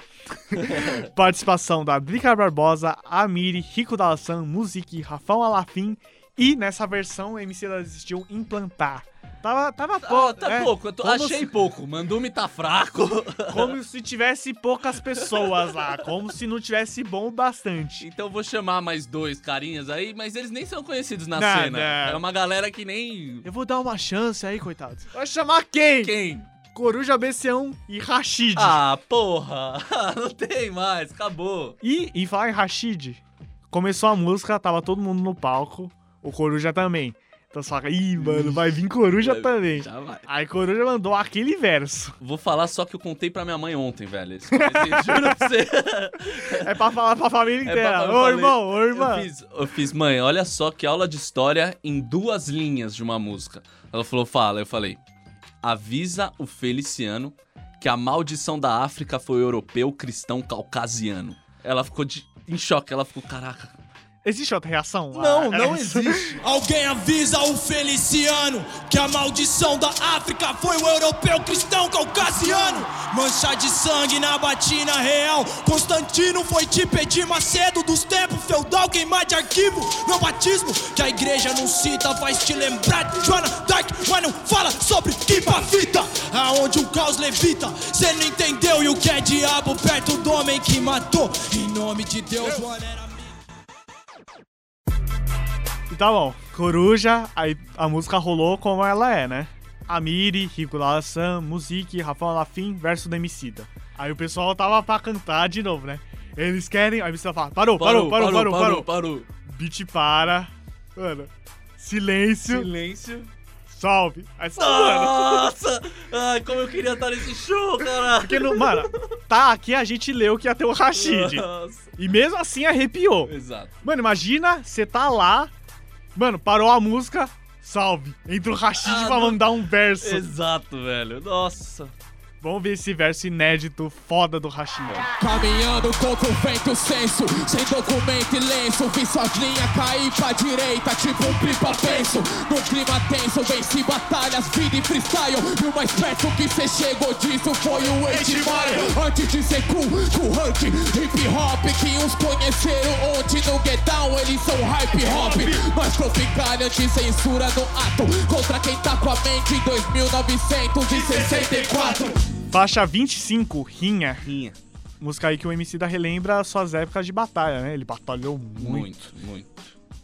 Participação da Drica Barbosa, Amiri, Rico Dalassan, Musique, Rafão Alafim e nessa versão MC da desistiu implantar. Tava, tava Ah, pouco. tá né? pouco. Eu tô- achei se- pouco. Mandume tá fraco. Como se tivesse poucas pessoas lá. Como se não tivesse bom o bastante. Então eu vou chamar mais dois carinhas aí, mas eles nem são conhecidos na Não, cena. não. É uma galera que nem. Eu vou dar uma chance aí, coitados. Vai chamar quem? Quem? Coruja BC1 e Rashid. Ah, porra! Não tem mais, acabou. E em falar em Rashid, começou a música, tava todo mundo no palco, o Coruja também. Então fala, ih, mano, vai vir Coruja Vai- também. Já vai. Aí Coruja mandou aquele verso. Vou falar só que eu contei pra minha mãe ontem, velho. Esse- Juro pra você. É pra falar pra família É inteira. pra- eu ô, falei- irmão, ô, irmã. Eu fiz, eu fiz, mãe, olha só que aula de história em duas linhas de uma música. Ela falou, fala. Eu falei, avisa o Feliciano que a maldição da África foi europeu cristão caucasiano. Ela ficou de- em choque, ela ficou, caraca. Existe outra reação? Não, Ah, não é- existe. Alguém avisa o Feliciano que a maldição da África foi o europeu cristão caucasiano. Mancha de sangue na batina real. Constantino foi te pedir Macedo dos tempos feudal, queimar de arquivo. Meu batismo, que a igreja não cita, faz te lembrar de Joana Dark, mas não fala sobre que fita. Aonde o caos levita, cê não entendeu. E o que é diabo perto do homem que matou. Em nome de Deus, mano, tá bom. Coruja, aí a música rolou como ela é, né? Amiri, Rico Lassan, Musique, Rafael Lafim versus do Emicida. Aí o pessoal tava pra cantar de novo, né? Eles querem. Aí o Emicida fala: parou, parou, parou, parou, parou. parou. Beat para. Mano. Silêncio. Silêncio. Salve. Aí. Nossa! Ai, como eu queria estar nesse show, cara! Porque, não, mano, tá aqui a gente leu que ia ter o Rashid. Nossa. E mesmo assim arrepiou. Exato. Mano, imagina, você tá lá. Mano, parou a música. Salve. Entra o Rashid Ah, pra mandar um verso. Exato, velho. Nossa. Vamos ver esse verso inédito foda do Rashid. Caminhando contra o vento senso Sem documento e lenço Vi suas linhas cair pra direita Tipo um pipa penso Num clima tenso Venci batalhas, vida e freestyle. E o mais perto que cê chegou disso Foi o 8 Mile Antes de ser cool, cool hunt Hip hop que uns conheceram ontem No Get Down eles são hype hop. Nós tropicalha anti-censura no ato Contra quem tá com a mente em 2964 Faixa 25, Rinha. Rinha. Música aí que o MC da relembra suas épocas de batalha, né? Ele batalhou muito. Muito, muito.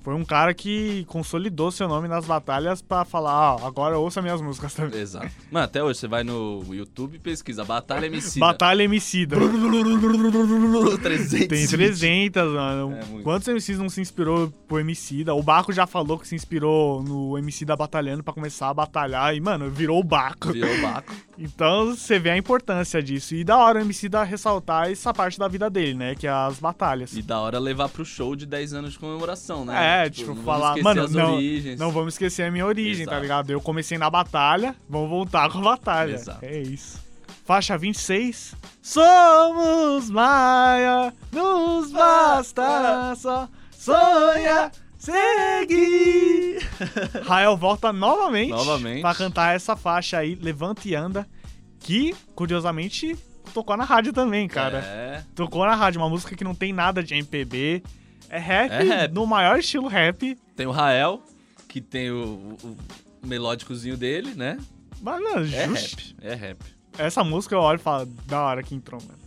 Foi um cara que consolidou seu nome nas batalhas pra falar, ah, agora ouça minhas músicas também. Exato. Mano, até hoje você vai no YouTube e pesquisa Batalha MC. Batalha Emicida. 300. Tem 300, mano. É. Quantos MCs não se inspirou pro Emicida? O Baco já falou que se inspirou no Emicida batalhando pra começar a batalhar. E, mano, virou o Baco. Virou o Baco. Então você vê a importância disso. E da hora o Emicida ressaltar essa parte da vida dele, né? Que é as batalhas. E da hora levar pro show de 10 anos de comemoração, né? É, tipo, não vamos falar, mano, as não, não vamos esquecer a minha origem, tá Exato. ligado? Eu comecei na batalha, vamos voltar com a batalha. Exato. É isso. Faixa 26. Somos Maia, nos basta só sonha seguir. Rael volta novamente, Novamente. pra cantar essa faixa aí, Levanta e Anda, que, curiosamente, tocou na rádio também, cara. É. Tocou na rádio, uma música que não tem nada de MPB. É rap, É rap. no maior estilo rap. Tem o Rael, que tem o, o- o melódicozinho dele, né? Mas, mano, É just- rap, é rap. essa música eu olho e falo, da hora que entrou, mano.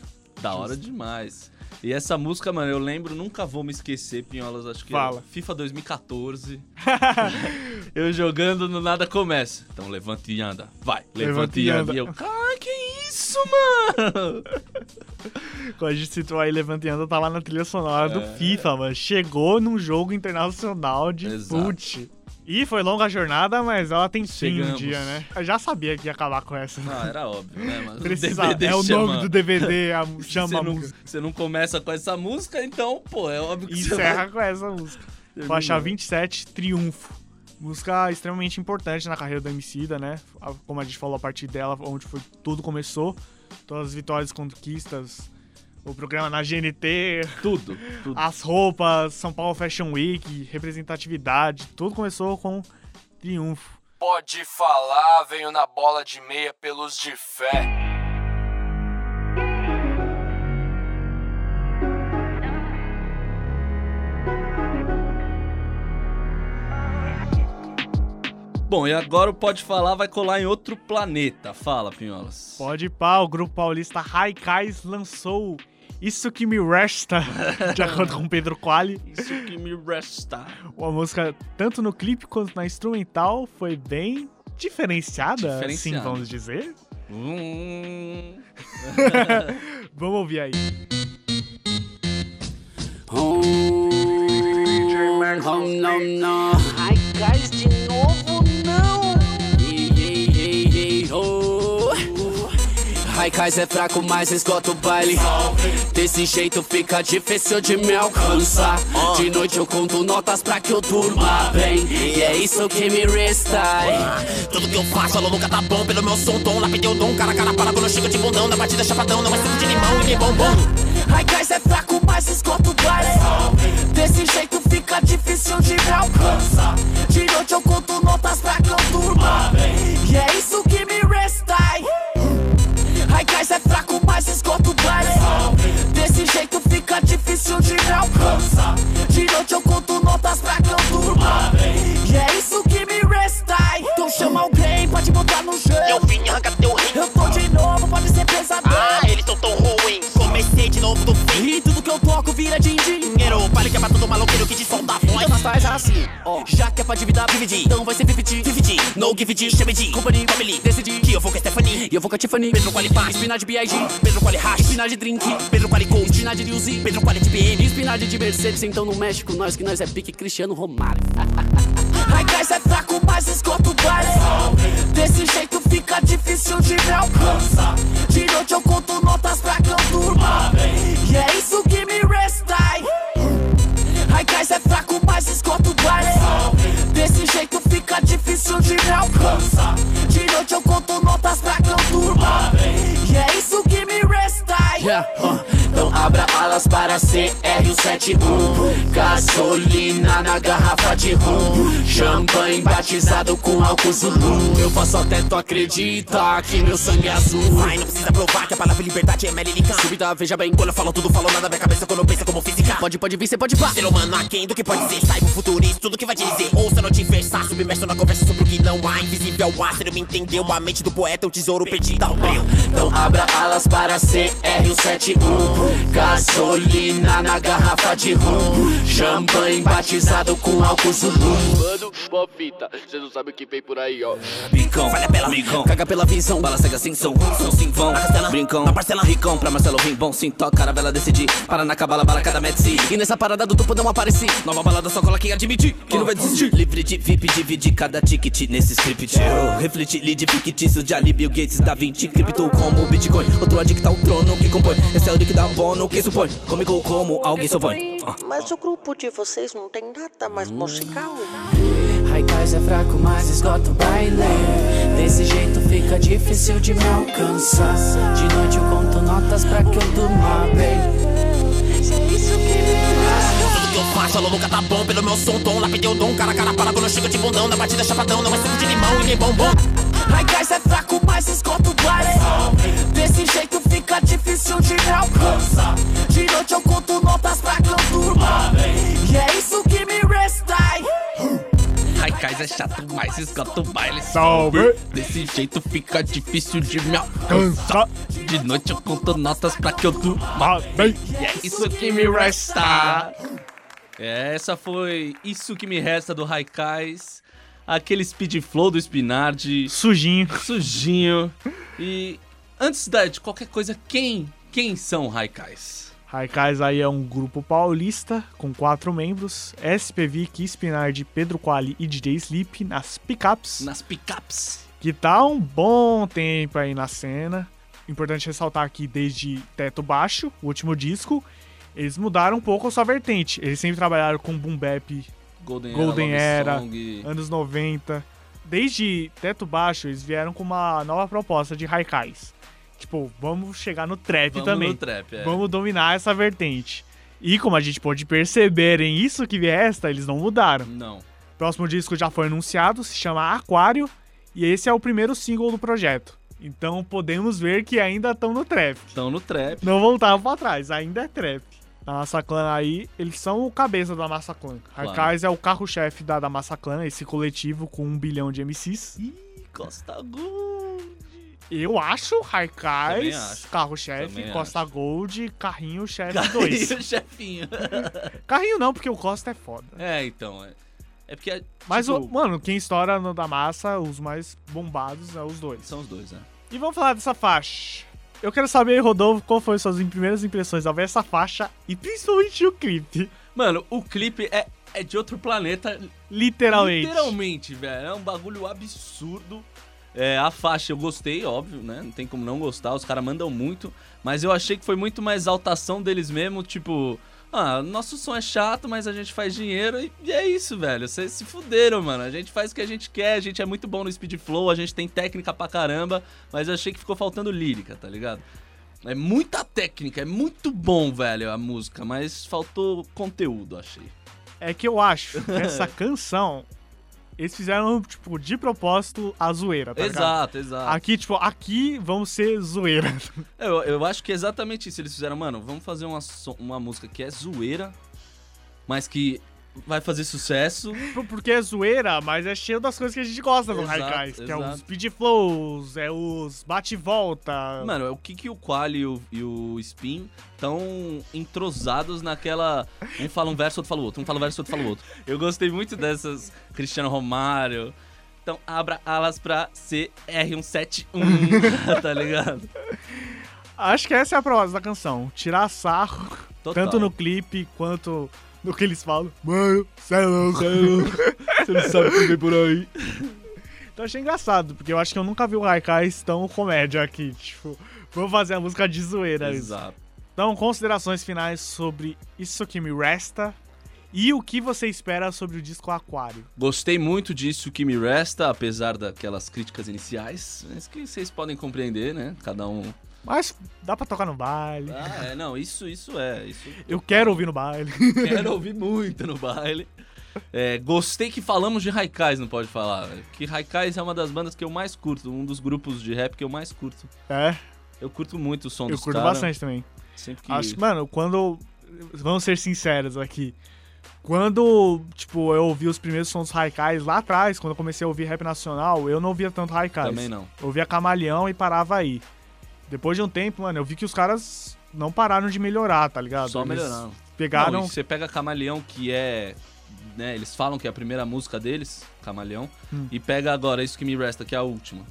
Da hora demais. E essa música, mano, eu lembro, nunca vou me esquecer, Pinholas, acho que Fala. é FIFA 2014. eu jogando no nada começa. Então levanta e anda. Vai, levanta, e anda. E eu, cara, que isso, mano? Quando a gente citou aí Levanta e Anda, tá lá na trilha sonora do É. FIFA, mano. Chegou num jogo internacional de Exato. fute. E foi longa a jornada, mas ela tem fim um dia, né? Eu já sabia que ia acabar com essa. Ah, era óbvio, né, mano? O Precisa, DVD é o chama- nome do DVD, a, chama a você não, música. você não começa com essa música, então, pô, é óbvio que você Encerra vai... com essa música. Terminou. Faixa 27, Triunfo. Música extremamente importante na carreira do Emicida, né? A- Como a gente falou, a partir dela, onde foi, tudo começou. Todas as vitórias conquistas. O programa na GNT, Tudo, tudo. as roupas, São Paulo Fashion Week, representatividade. Tudo começou com Triunfo. Pode falar, venho na bola de meia pelos de fé. Bom, e agora o Pode Falar vai colar em outro planeta. Fala, Pinholas. Pode ir pá, o grupo paulista Raikais lançou Isso Que Me Resta, de acordo com Pedro Quali. Isso que me resta. Uma música, tanto no clipe quanto na instrumental, foi bem diferenciada, assim Diferenciada. vamos dizer. Hum... Vamos ouvir aí. Oh, oh, não. Ai, gás de novo, não! Ei, ei, ei, ei, oh. Raikais é fraco, mas esgota o baile. Desse jeito fica difícil de me alcançar. De noite eu conto notas pra que eu durma bem. E é isso que me resta. Tudo que eu faço, alô, nunca tá bom pelo meu som, tom. Lá perdeu o dom, cara, cara para quando eu chego de bundão. Na batida chapadão, não é suco de limão e nem bombom. Raikais é fraco, mas mais esgoto o baile. Desse jeito fica difícil de me alcançar. De noite eu conto notas pra que eu durma. E é isso que me resta. Raikais é fraco, mas esgoto o baile. Desse jeito fica difícil de me alcançar. De noite eu conto notas pra que eu durma. E é isso que me resta. Então chama alguém, pode botar no jeito. Eu vim arrancar teu rim. Eu tô de novo, pode ser pesadelo. Ah, eles tão tão ruins. Comecei de novo do fim. E tudo que eu toco vira. Dinheiro, pra todo maloqueiro que te solta a voz. Então nós faz assim, ó. Já que é pra dividir, dividir. Então vai ser 50 50, no give it, chame de Company, family. decidi Que eu vou com a Stephanie. E eu vou com a Tiffany. Pedro Quali Paz. Espinagem B.I.G. Pedro Quali Hash. Espinagem Drink. Pedro Quali Gold. De Uzi. Pedro Quali TPM. Espinagem de Mercedes. Então no México, nós que nós é pique Cristiano Romário. Raikais é fraco, mas esgoto o baile. Desse jeito fica difícil de me alcançar. De noite eu conto notas pra que eu durma. E é isso que me resta. Raikais é fraco, mas esgoto o baile. Desse jeito fica difícil de me alcançar. De noite eu conto notas pra durma. E é isso que me resta. Yeah, uh, abra alas para CR-71 Gasolina na garrafa de rum Champanhe batizado com álcool zulu Eu faço até tu acredita que meu sangue é azul Ai, não precisa provar que a palavra liberdade é melilica. Súbita, veja bem. Quando eu falo tudo, falo nada, minha cabeça quando eu penso como física. Pode, pode vir, cê pode pá. Ser humano aquém do que pode ser, saiba o futurista, tudo que vai te dizer. Ouça não te versar, submerso na conversa sobre o que não há. Invisível ar, você não me entendeu. A mente do poeta é um tesouro perdido ao breu. Então abra alas para CR-71 Gasolina na garrafa de rum. Champanhe batizado com álcool zulu. Mano, mó fita, cê não sabe o que vem por aí, ó. Bicão, Vale a pena, Bicão, Caga pela visão. Bala cega sem som, som sim vão. Arrastela, Brincão, na parcela. Ricão, pra Marcelo vem bom Sim, toca, caravela decidir Para na cabala, bala cada metsi. E nessa parada do topo não apareci. Nova balada só cola quem admitir Que não vai desistir. Livre de VIP, divide cada ticket nesse script. Eu refleti, lead fictício de Ali, Bill Gates, Da Vinci Cripto como Bitcoin. Outro adicta ao trono que compõe. Esse é o link da bono, quem supõe Comigo como alguém supõe Ah. Mas o grupo de vocês não tem nada mais musical? Raikais é fraco, mas esgota o baile. Desse jeito fica difícil de me alcançar. De noite eu conto notas pra que eu durma bem. Tudo que eu faço, nunca tá bom pelo meu som, tom. Lapidei o dom, cara cara para quando eu chego de bundão. Na batida chapadão, não é suco de limão e nem bombom. Raikais é fraco, mas esgoto o baile. Desse jeito fica difícil de me alcançar. De noite eu conto notas pra que durma. E é isso que me resta. Raikais é chato, mas esgota o baile. Salve! Desse jeito fica difícil de me alcançar. De noite eu conto notas pra que eu durma bem. E é isso que me resta. É, essa foi Isso Que Me Resta do Raikais. Aquele speed flow do Spinard. Sujinho. Sujinho. E antes da- de qualquer coisa, quem, quem são Raikais? Raikais aí é um grupo paulista com quatro membros: SPV, Kispinard, Pedro Quali e DJ Sleep nas pickups. Nas pickups. Que tá um bom tempo aí na cena. Importante ressaltar aqui desde Teto Baixo, o último disco, eles mudaram um pouco a sua vertente. Eles sempre trabalharam com boom bap, Golden, Golden Era, Era, anos 90. Desde Teto Baixo, eles vieram com uma nova proposta de Raikais. Tipo, vamos chegar no trap Vamos também. no trap, é. Vamos dominar essa vertente. E como a gente pode perceber em isso que resta, eles não mudaram. Não. Próximo disco já foi anunciado, se chama Aquário, e esse é o primeiro single do projeto. Então podemos ver que ainda estão no trap. Estão no trap. Não voltaram pra trás, ainda é trap. A Massa Clan aí, eles são o cabeça da Massa Clan. Claro. Arcais é o carro-chefe da, da Massa Clan, esse coletivo com um bilhão de MCs. Costa Gold. Eu acho acho. carro-chefe, Costa Gold, carrinho chefe Carrinho 2. chefinho. carrinho não, porque o Costa é foda. É, então. É, é porque. Mas, tipo, o- mano, quem estoura no da massa, os mais bombados, é os dois. São os dois, né? E vamos falar dessa faixa. Eu quero saber, Rodolfo, qual foi suas primeiras impressões ao ver essa faixa e principalmente o clipe. Mano, o clipe é, é de outro planeta. Literalmente. Literalmente, velho. É um bagulho absurdo. É, a faixa eu gostei, óbvio, né? Não tem como não gostar, os caras mandam muito. Mas eu achei que foi muito mais exaltação deles mesmo, tipo. Ah, nosso som é chato, mas a gente faz dinheiro e, e é isso, velho. Vocês se fuderam, mano. A gente faz o que a gente quer, a gente é muito bom no speed flow, a gente tem técnica pra caramba, mas eu achei que ficou faltando lírica, tá ligado? É muita técnica, é muito bom, velho, a música, mas faltou conteúdo, achei. É que eu acho que essa canção. Eles fizeram, tipo, de propósito a zoeira, tá ligado? exato, exato. Aqui, tipo, aqui vamos ser zoeira. Eu, eu acho que é exatamente isso. Eles fizeram, mano, vamos fazer uma, so- uma música que é zoeira, mas que vai fazer sucesso. Porque é zoeira, mas é cheio das coisas que a gente gosta do Exato, Haikais. Que é exato. os speed flows, é os bate e volta. Mano, é o que, que o Quali e o, e o Spin estão entrosados naquela. Um fala um verso, outro fala o outro. Um fala um verso, outro fala o outro. Eu gostei muito dessas. Cristiano Romário. Então, abra alas pra CR171, tá ligado? Acho que essa é a proposta da canção. Tirar sarro, Total. tanto no clipe quanto no que eles falam. Mano, cê é louco. Você não sabe o que vem por aí. Então achei engraçado, porque eu acho que eu nunca vi o Haikais tão comédia aqui. Tipo, vamos fazer a música de zoeira. Exato. Então, considerações finais sobre Isso Que Me Resta e o que você espera sobre o disco Aquário. Gostei muito disso que me resta, apesar daquelas críticas iniciais, mas que vocês podem compreender, né? Cada um. Mas dá pra tocar no baile. Ah, é, não, isso, isso é. Isso Eu quero ouvir no baile. Quero ouvir muito no baile. É, gostei que falamos de Haikais, não pode falar. Que Haikais é uma das bandas que eu mais curto, um dos grupos de rap que eu mais curto. É, Eu curto muito o som eu dos curto cara. bastante também. Sempre que... Acho mano, quando. Vamos ser sinceros aqui. Quando, tipo, eu ouvi os primeiros sons dos Haikais lá atrás, quando eu comecei a ouvir rap nacional, eu não ouvia tanto Haikais. Também não. Eu ouvia Camaleão e parava aí. Depois de um tempo, mano, eu vi que os caras não pararam de melhorar, tá ligado? Só Eles melhorando. Pegaram. Não, você pega Camaleão, que é. Né, eles falam que é a primeira música deles, Camaleão, Hum. e pega agora Isso Que Me Resta, que é a última.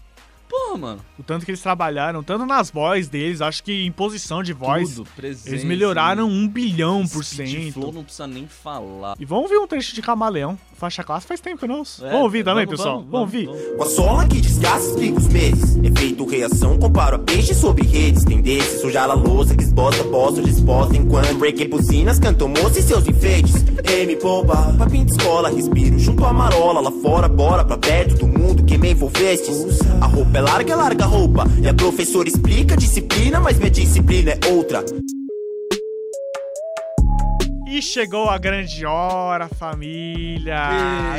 Porra, mano. O tanto que eles trabalharam, tanto nas vozes deles, acho que em posição de voz. Tudo, presença. Eles melhoraram um bilhão por Speed Flow cento. não precisa nem falar. E vamos ouvir um trecho de Camaleão. Faixa classe faz tempo que eu não ouço. É, vamos ouvir também, vamos, pessoal? vamos, Vamos, ouvir. Com a sola que desgasta, explica os meses. Efeito reação, comparo a peixe sobre redes. Tendência, sujar a louça que esboça, posso disposta. Enquanto break buzinas, cantam moça e seus enfeites. M, pomba, papinho de escola, respiro junto à marola. Lá fora, bora pra perto do mundo que me envolvestes. A roupa é larga, é larga a roupa. E a professora explica a disciplina, mas minha disciplina é outra. E chegou a grande hora, família.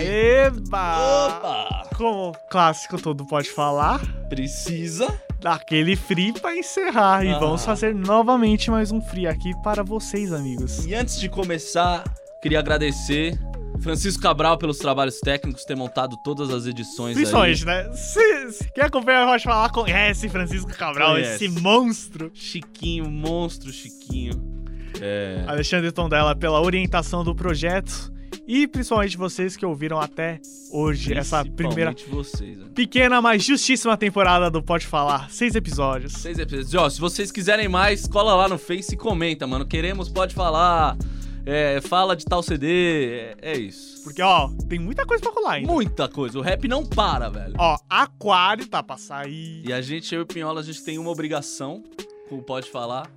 Ei. Eba! Opa! Como clássico todo pode falar, Precisa. daquele free pra encerrar. E Ah. vamos fazer novamente mais um free aqui para vocês, amigos. E antes de começar, queria agradecer Francisco Cabral pelos trabalhos técnicos, ter montado todas as edições Principalmente, aí. né? Se, se- quem acompanha Pode Falar conhece Francisco Cabral, Conhece. esse monstro. Chiquinho, monstro Chiquinho. É... Alexandre Tondela pela orientação do projeto. E principalmente vocês que ouviram até hoje essa primeira vocês, né? pequena, mas justíssima temporada do Pode Falar. Seis episódios. Seis episódios. Ó, se vocês quiserem mais, cola lá no Face e comenta, mano. Queremos, pode falar. É, fala de tal CD. É, é isso. Porque, ó, tem muita coisa pra rolar ainda. Muita coisa. O rap não para, velho. Ó, Aquário tá pra sair. E a gente, eu e o Pinhola, a gente tem uma obrigação com o Pode Falar.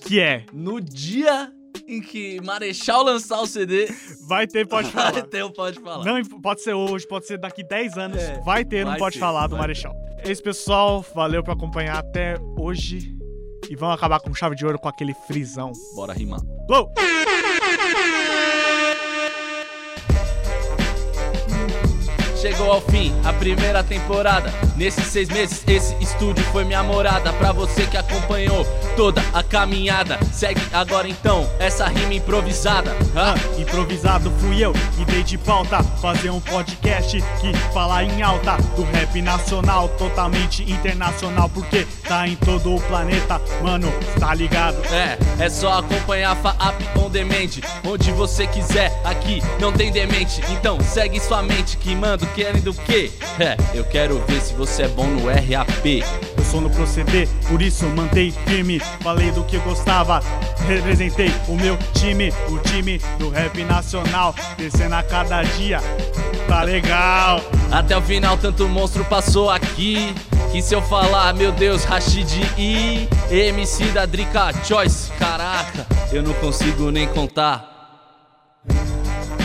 Que é? No dia em que Marechal lançar o CD, Vai ter Pode vai Falar. ter o Pode Falar. Não, pode ser hoje, pode ser daqui 10 anos. É, vai ter vai Pode ter, Falar do vai Marechal. É isso, pessoal. Valeu por acompanhar até hoje. E vamos acabar com chave de ouro com aquele frisão. Bora rimar. Flow! Chegou ao fim a primeira temporada. Nesses seis meses, esse estúdio foi minha morada. Pra você que acompanhou toda a caminhada, segue agora então essa rima improvisada. Ah, improvisado fui eu que dei de pauta fazer um podcast que fala em alta do rap nacional, totalmente internacional, porque tá em todo o planeta, mano, tá ligado? É, é só acompanhar a FAAP on demand. Onde você quiser, aqui não tem demente. Então segue sua mente que mando querendo o quê? É, eu quero ver se você é bom no RAP. Eu sou no proceder, por isso mantei firme. Falei do que gostava, representei o meu time, o time do rap nacional, descendo a cada dia. Tá legal. Até o final, tanto monstro passou aqui. Que se eu falar, meu Deus, Rashid e MC da Drica Choice. Caraca, eu não consigo nem contar.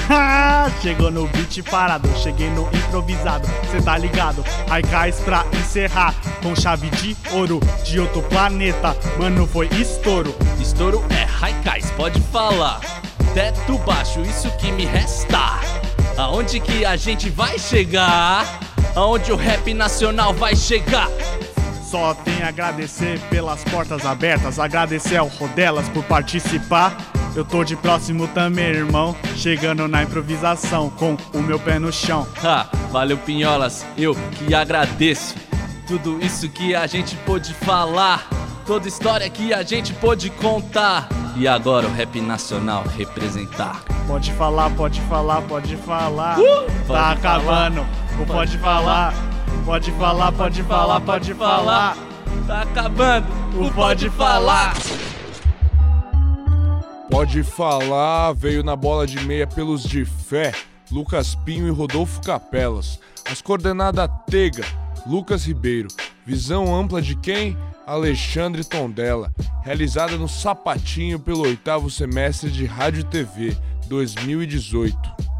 Chegou no beat parado, cheguei no improvisado, cê tá ligado? Raikais pra encerrar, com chave de ouro de outro planeta, mano foi estouro. Estouro é Raikais, pode falar. Teto baixo, isso que me resta. Aonde que a gente vai chegar? Aonde o rap nacional vai chegar? Só tem a agradecer pelas portas abertas, agradecer ao Rodelas por participar. Eu tô de próximo também, irmão. Chegando na improvisação com o meu pé no chão. Ha, valeu, Pinholas. Eu que agradeço. Tudo isso que a gente pôde falar. Toda história que a gente pôde contar. E agora o rap nacional representar. Pode falar, pode falar, pode falar. Uh! tá Pode acabando. O pode falar. Pode falar, pode falar, pode falar. Tá acabando. O pode falar. Pode falar, veio na bola de meia pelos de fé, Lucas Pinho e Rodolfo Capelas. As coordenadas Tega, Lucas Ribeiro. Visão ampla de quem? Alexandre Tondela. Realizada no Sapatinho pelo oitavo semestre de Rádio e TV 2018.